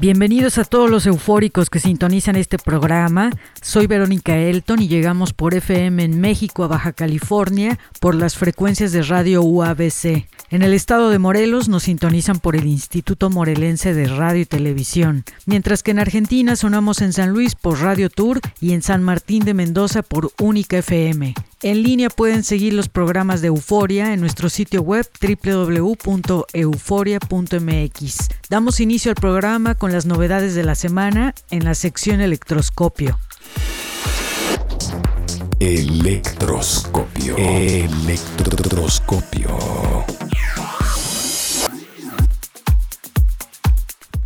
Bienvenidos a todos los eufóricos que sintonizan este programa. Soy Verónica Elton y llegamos por FM en México a Baja California por las frecuencias de radio UABC. En el estado de Morelos nos sintonizan por el Instituto Morelense de Radio y Televisión, mientras que en Argentina sonamos en San Luis por Radio Tour y en San Martín de Mendoza por Única FM. En línea pueden seguir los programas de Euforia en nuestro sitio web www.euforia.mx. Damos inicio al programa con las novedades de la semana en la sección Electroscopio. Electroscopio. Electroscopio.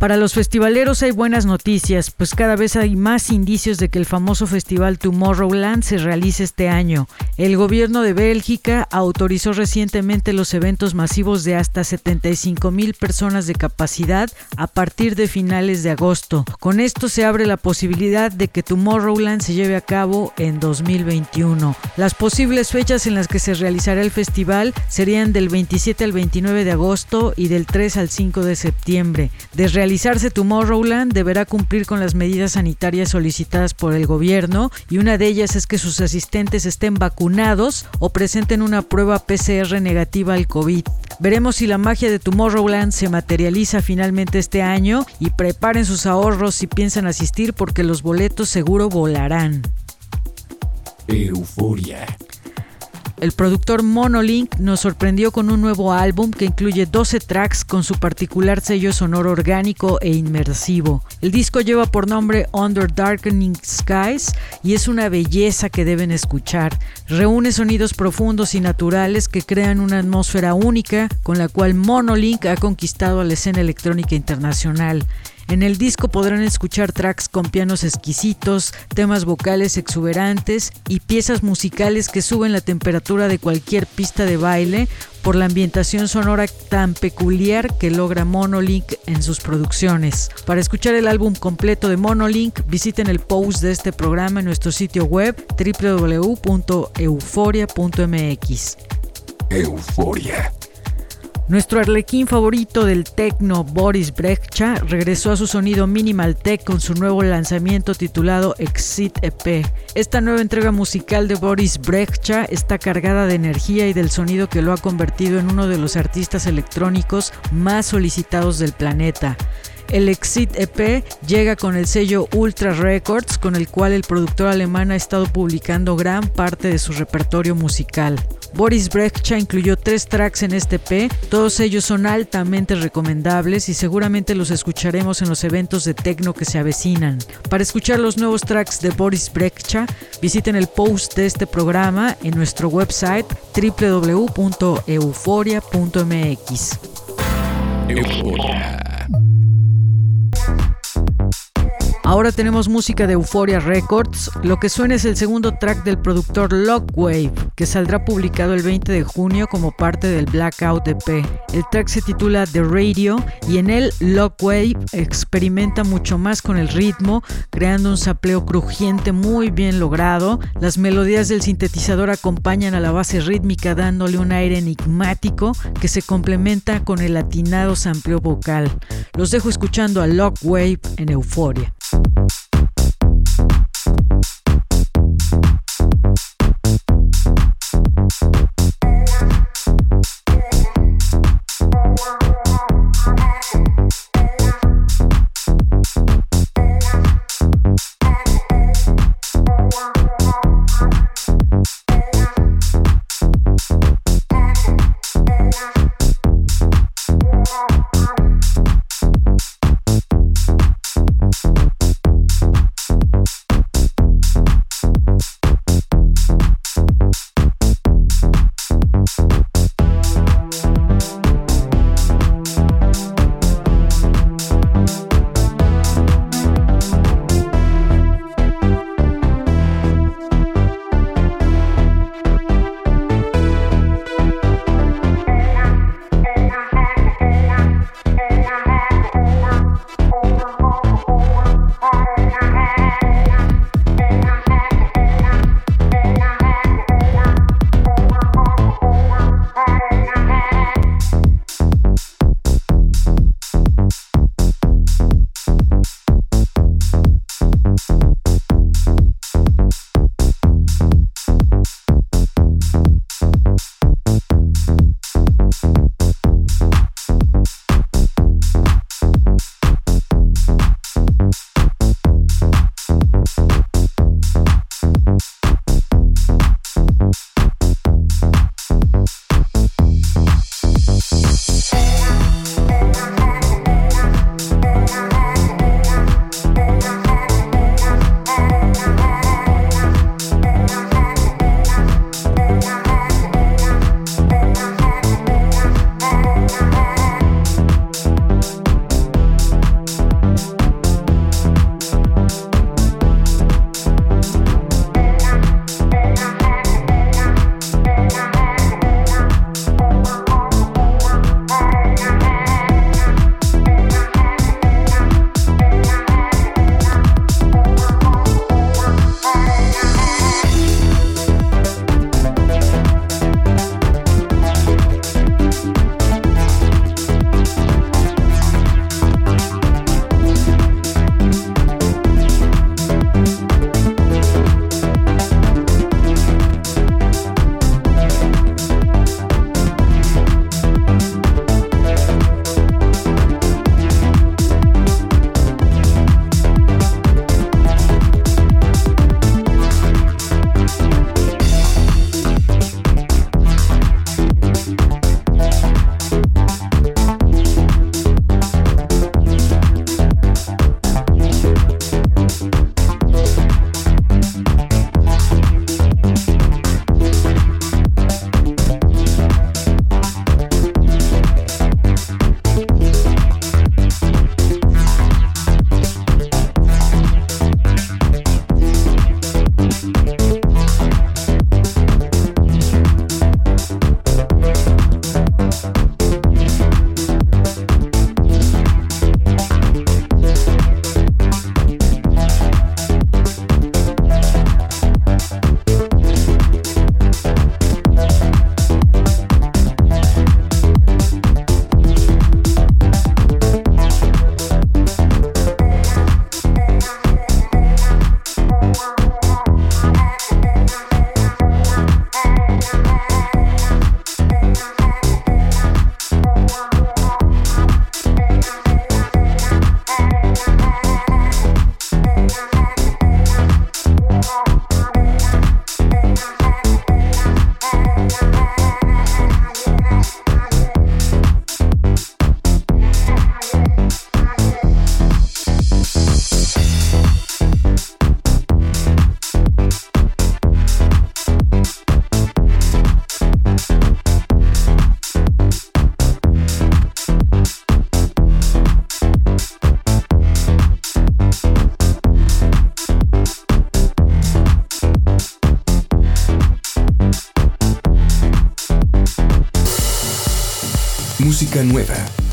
Para los festivaleros hay buenas noticias, pues cada vez hay más indicios de que el famoso festival Tomorrowland se realice este año. El gobierno de Bélgica autorizó recientemente los eventos masivos de hasta 75 mil personas de capacidad a partir de finales de agosto. Con esto se abre la posibilidad de que Tomorrowland se lleve a cabo en 2021. Las posibles fechas en las que se realizará el festival serían del 27 al 29 de agosto y del 3 al 5 de septiembre. Realizarse Tomorrowland deberá cumplir con las medidas sanitarias solicitadas por el gobierno y una de ellas es que sus asistentes estén vacunados o presenten una prueba PCR negativa al COVID. Veremos si la magia de Tomorrowland se materializa finalmente este año y preparen sus ahorros si piensan asistir porque los boletos seguro volarán. Euforia. El productor Monolink nos sorprendió con un nuevo álbum que incluye 12 tracks con su particular sello sonoro orgánico e inmersivo. El disco lleva por nombre Under Darkening Skies y es una belleza que deben escuchar. Reúne sonidos profundos y naturales que crean una atmósfera única con la cual Monolink ha conquistado a la escena electrónica internacional. En el disco podrán escuchar tracks con pianos exquisitos, temas vocales exuberantes y piezas musicales que suben la temperatura de cualquier pista de baile por la ambientación sonora tan peculiar que logra Monolink en sus producciones. Para escuchar el álbum completo de Monolink, visiten el post de este programa en nuestro sitio web www.euforia.mx. Euforia. Nuestro arlequín favorito del techno, Boris Brejcha, regresó a su sonido minimal tech con su nuevo lanzamiento titulado Exit EP. Esta nueva entrega musical de Boris Brejcha está cargada de energía y del sonido que lo ha convertido en uno de los artistas electrónicos más solicitados del planeta. El Exit EP llega con el sello Ultra Records, con el cual el productor alemán ha estado publicando gran parte de su repertorio musical. Boris Brejcha incluyó tres tracks en este EP, todos ellos son altamente recomendables y seguramente los escucharemos en los eventos de techno que se avecinan. Para escuchar los nuevos tracks de Boris Brejcha, visiten el post de este programa en nuestro website www.euforia.mx. Euforia. Ahora tenemos música de Euphoria Records. Lo que suena es el segundo track del productor Lockwave, que saldrá publicado el 20 de junio como parte del Blackout EP. El track se titula The Radio y en él Lockwave experimenta mucho más con el ritmo, creando un sapleo crujiente muy bien logrado. Las melodías del sintetizador acompañan a la base rítmica dándole un aire enigmático que se complementa con el atinado sampleo vocal. Los dejo escuchando a Lockwave en Euphoria. Thanks.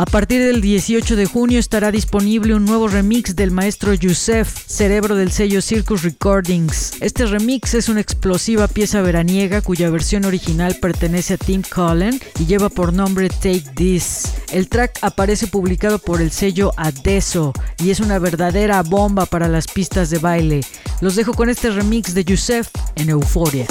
A partir del 18 de junio estará disponible un nuevo remix del maestro Yusef, cerebro del sello Circus Recordings. Este remix es una explosiva pieza veraniega cuya versión original pertenece a Tim Cullen y lleva por nombre Take This. El track aparece publicado por el sello Adeso y es una verdadera bomba para las pistas de baile. Los dejo con este remix de Yusef en Euforia.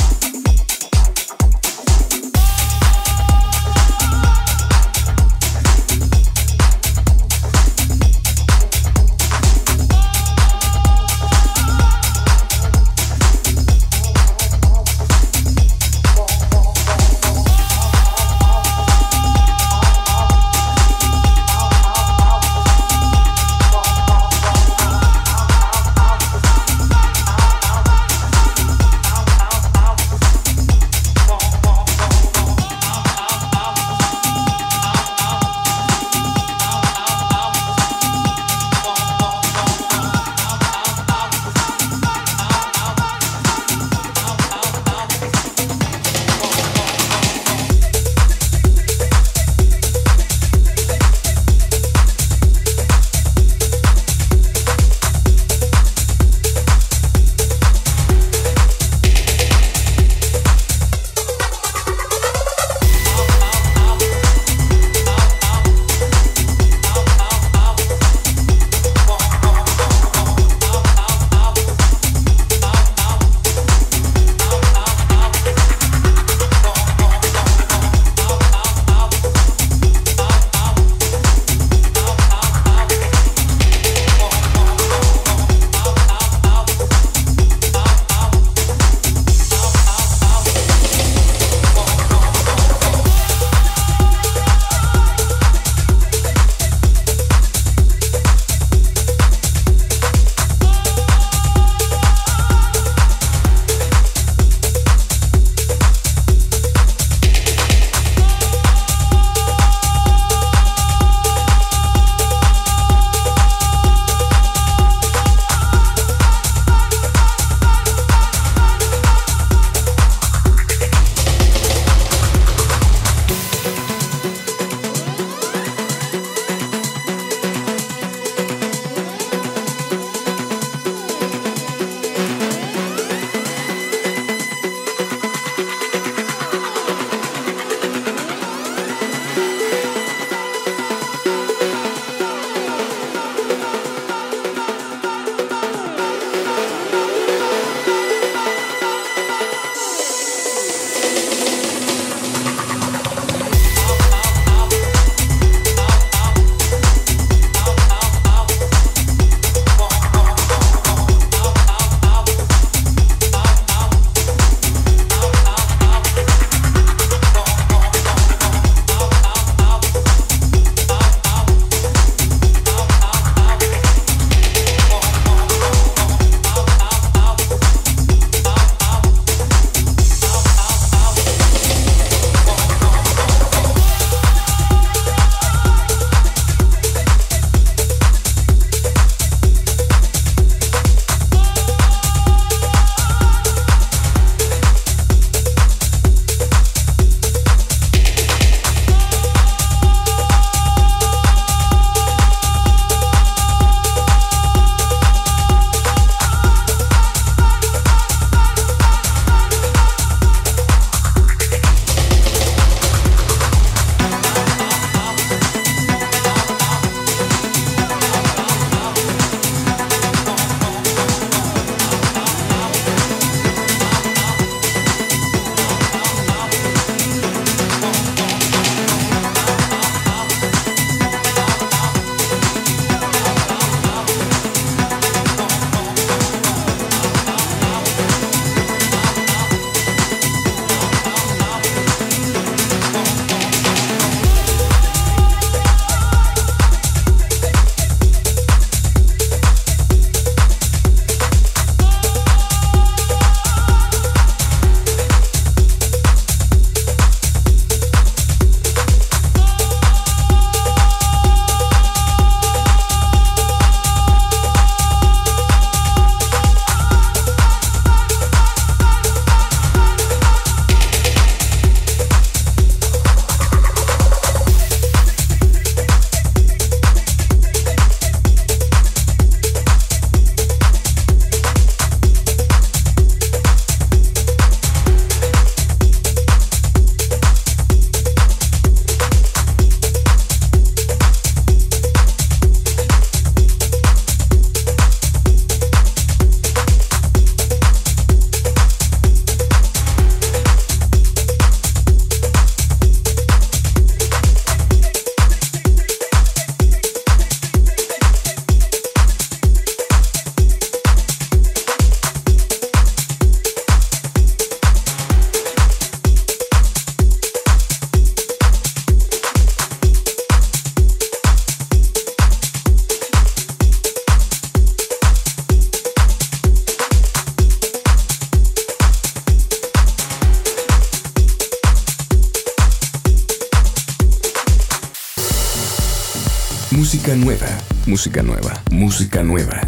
Música nueva, música nueva.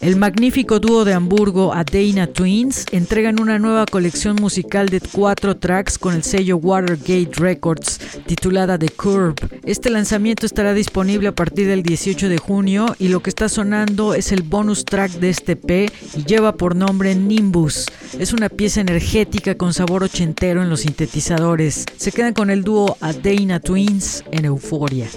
El magnífico dúo de Hamburgo Adena Twins entregan una nueva colección musical de cuatro tracks con el sello Watergate Records titulada The Curve. Este lanzamiento estará disponible a partir del 18 de junio y lo que está sonando es el bonus track de este P y lleva por nombre Nimbus. Es una pieza energética con sabor ochentero en los sintetizadores. Se quedan con el dúo Adena Twins en. Euforia.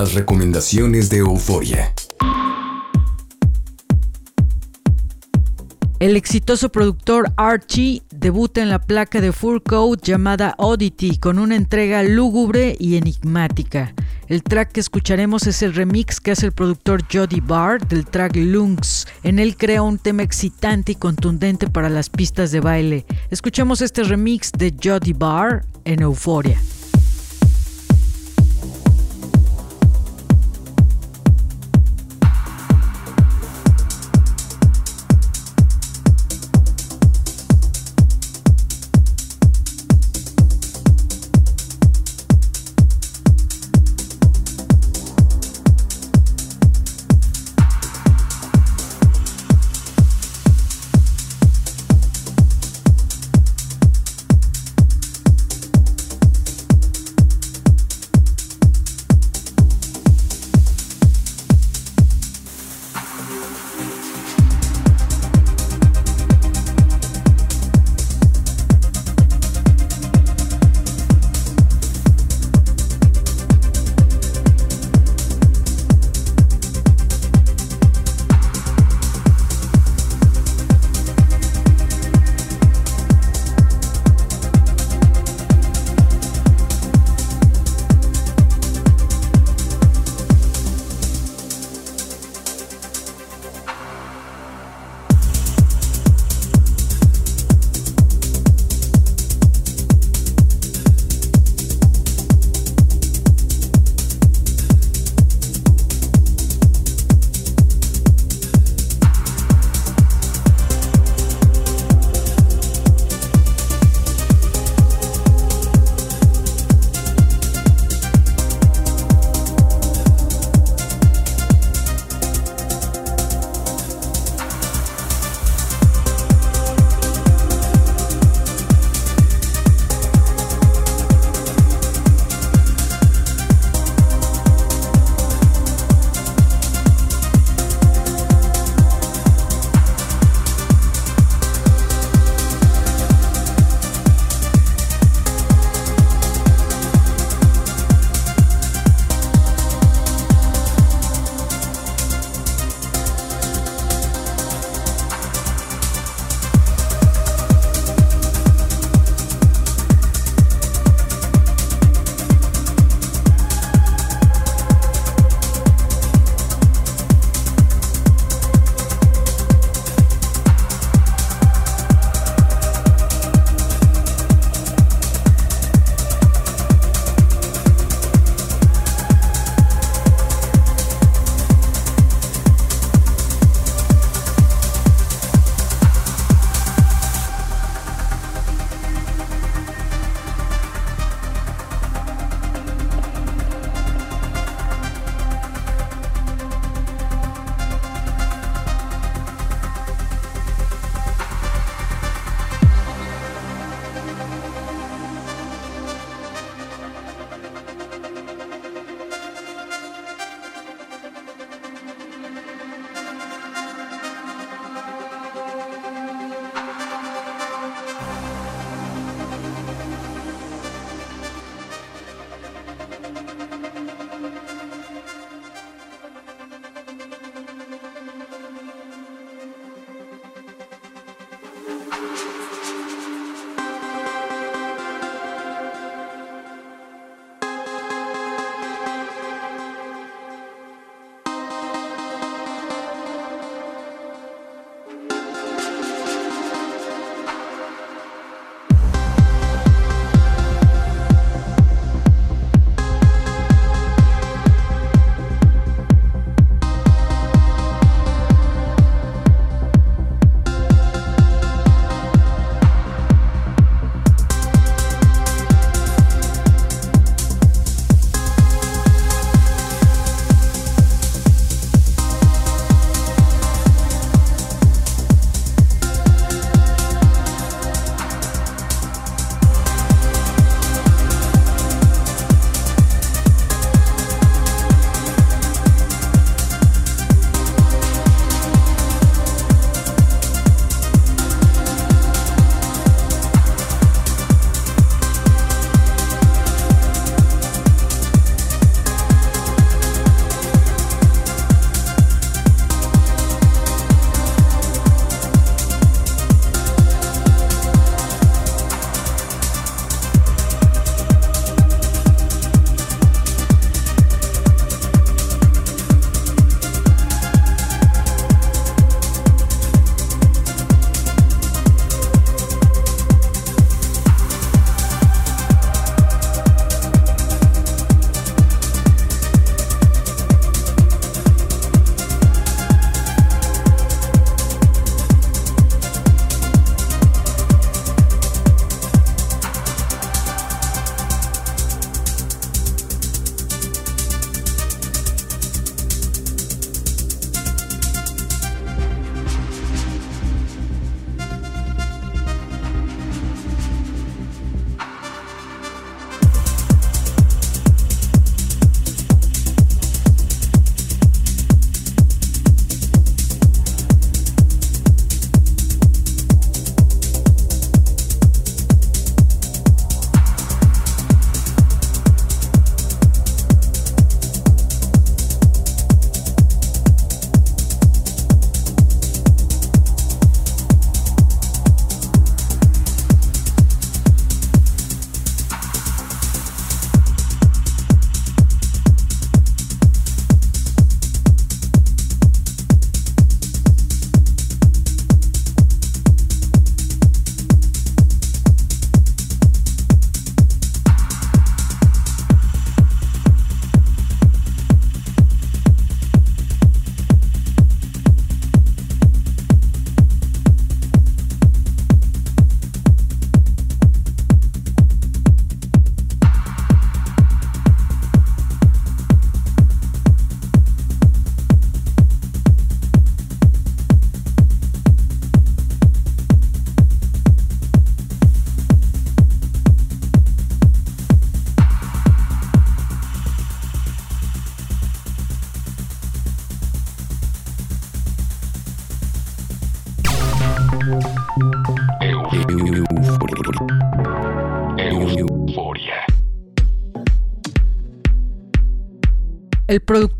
Las recomendaciones de Euforia. El exitoso productor Archie debuta en la placa de Full Code llamada Oddity con una entrega lúgubre y enigmática. El track que escucharemos es el remix que hace el productor Jody Barr del track Lungs. En él crea un tema excitante y contundente para las pistas de baile. Escuchemos este remix de Jody Barr en Euforia.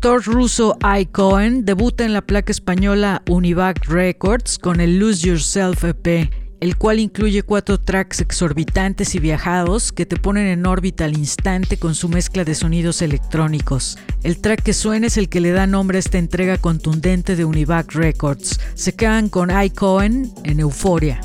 Productor ruso I. Cohen debuta en la placa española Univac Records con el Lose Yourself EP, el cual incluye cuatro tracks exorbitantes y viajados que te ponen en órbita al instante con su mezcla de sonidos electrónicos. El track que suena es el que le da nombre a esta entrega contundente de Univac Records. Se quedan con I. Cohen en Euforia.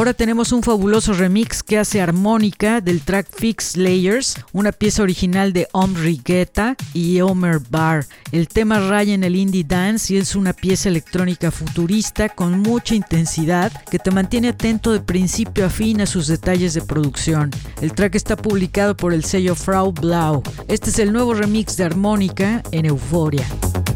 Ahora tenemos un fabuloso remix que hace armónica del track Fix Layers, una pieza original de Omri Guetta y Omer Bar. El tema raya en el indie dance y es una pieza electrónica futurista con mucha intensidad que te mantiene atento de principio a fin a sus detalles de producción. El track está publicado por el sello Frau Blau. Este es el nuevo remix de armónica en Euforia. Euforia.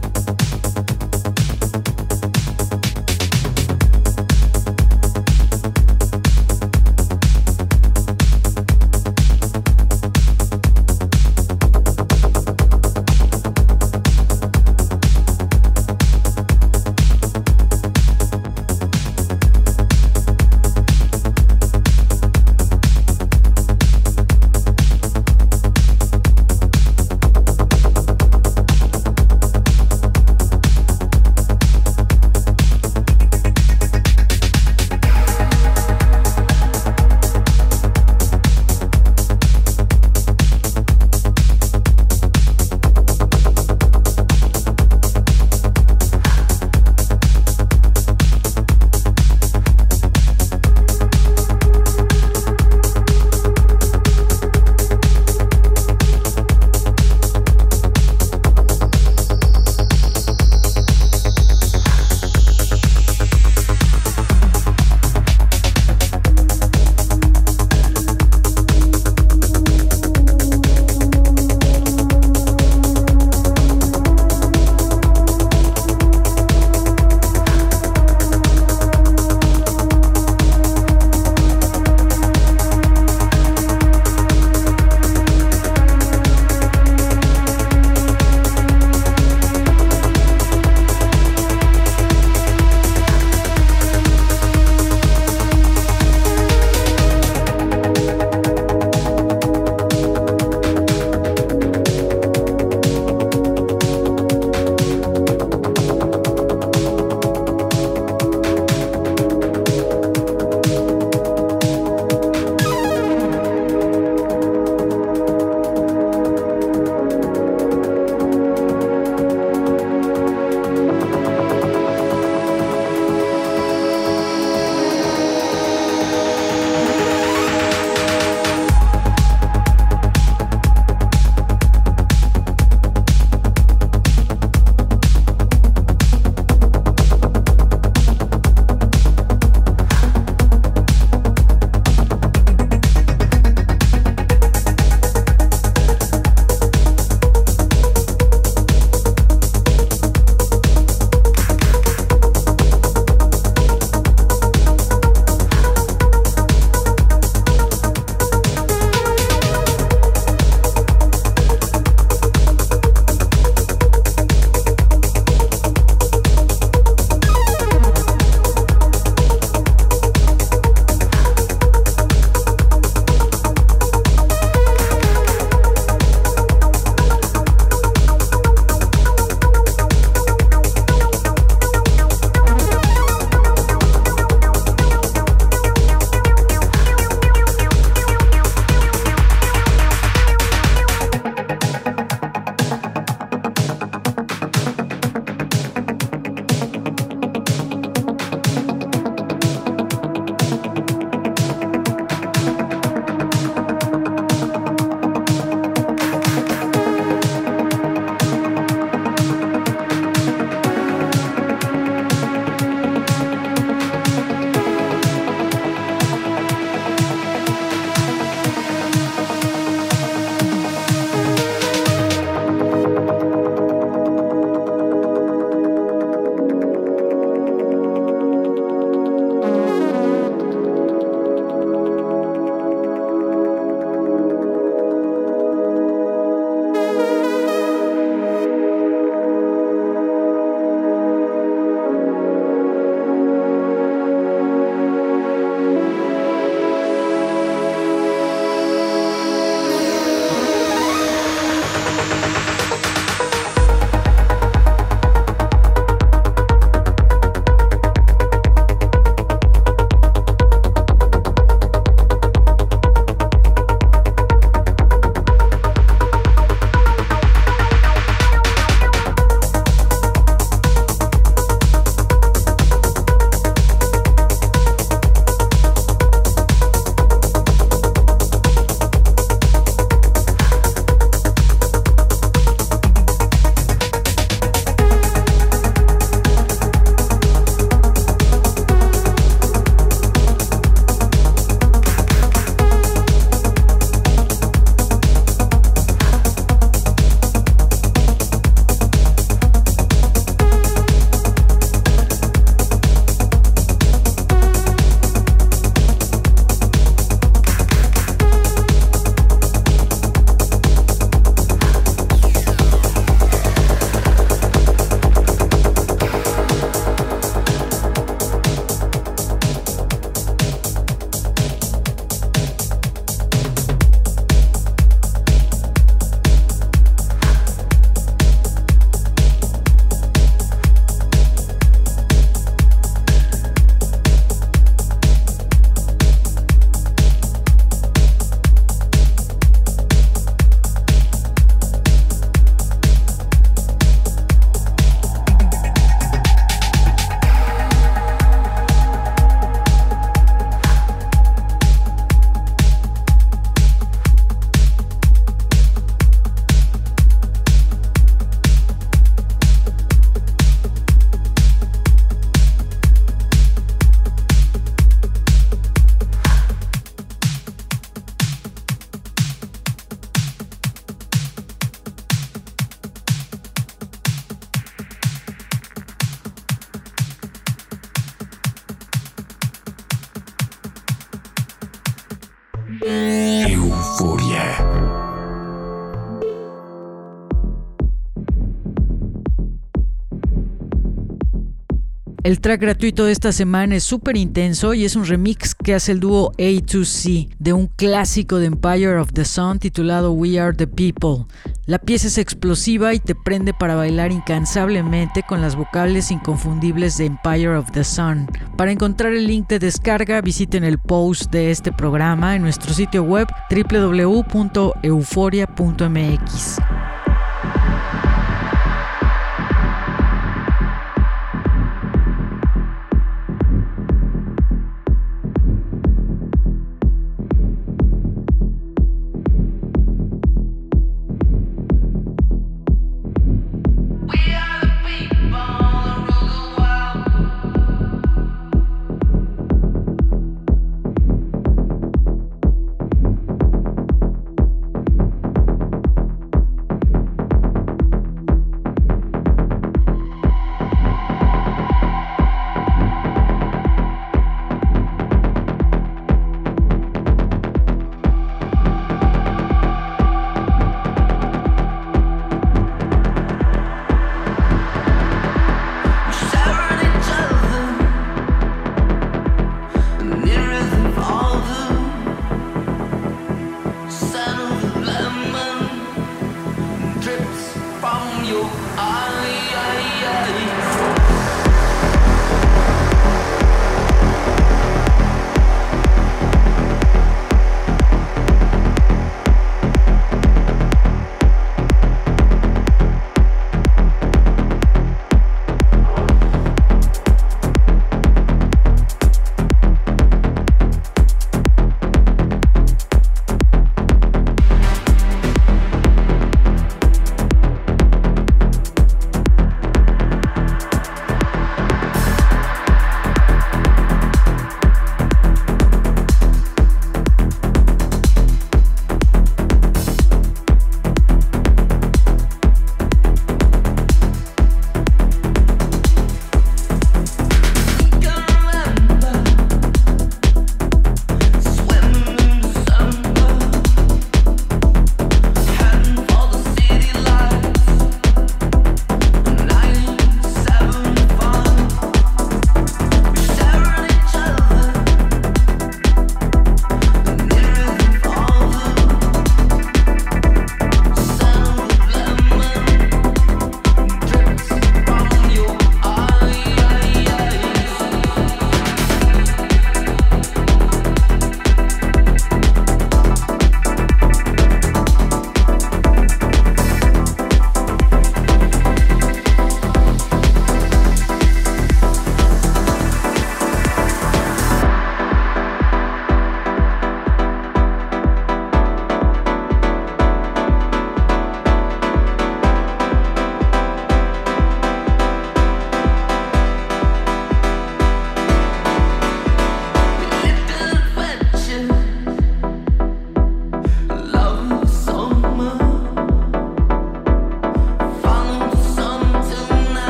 El track gratuito de esta semana es súper intenso y es un remix que hace el dúo A2C de un clásico de Empire of the Sun titulado We Are the People. La pieza es explosiva y te prende para bailar incansablemente con las vocales inconfundibles de Empire of the Sun. Para encontrar el link de descarga visiten el post de este programa en nuestro sitio web www.euforia.mx.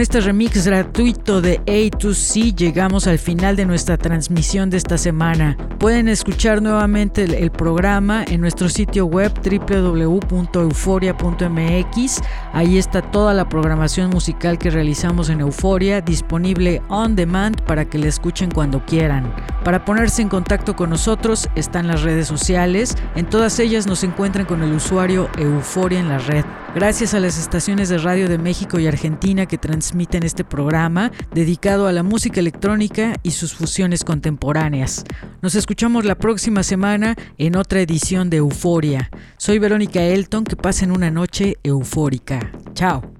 este remix gratuito de A to C llegamos al final de nuestra transmisión de esta semana. Pueden escuchar nuevamente el, programa en nuestro sitio web www.euforia.mx. Ahí está toda la programación musical que realizamos en Euforia disponible on demand para que la escuchen cuando quieran. Para ponerse en contacto con nosotros están las redes sociales. En todas ellas nos encuentran con el usuario Euforia en la red. Gracias a las estaciones de radio de México y Argentina que transmiten este programa dedicado a la música electrónica y sus fusiones contemporáneas. Nos escuchamos la próxima semana en otra edición de Euforia. Soy Verónica Elton, que pasen una noche eufórica. Chao.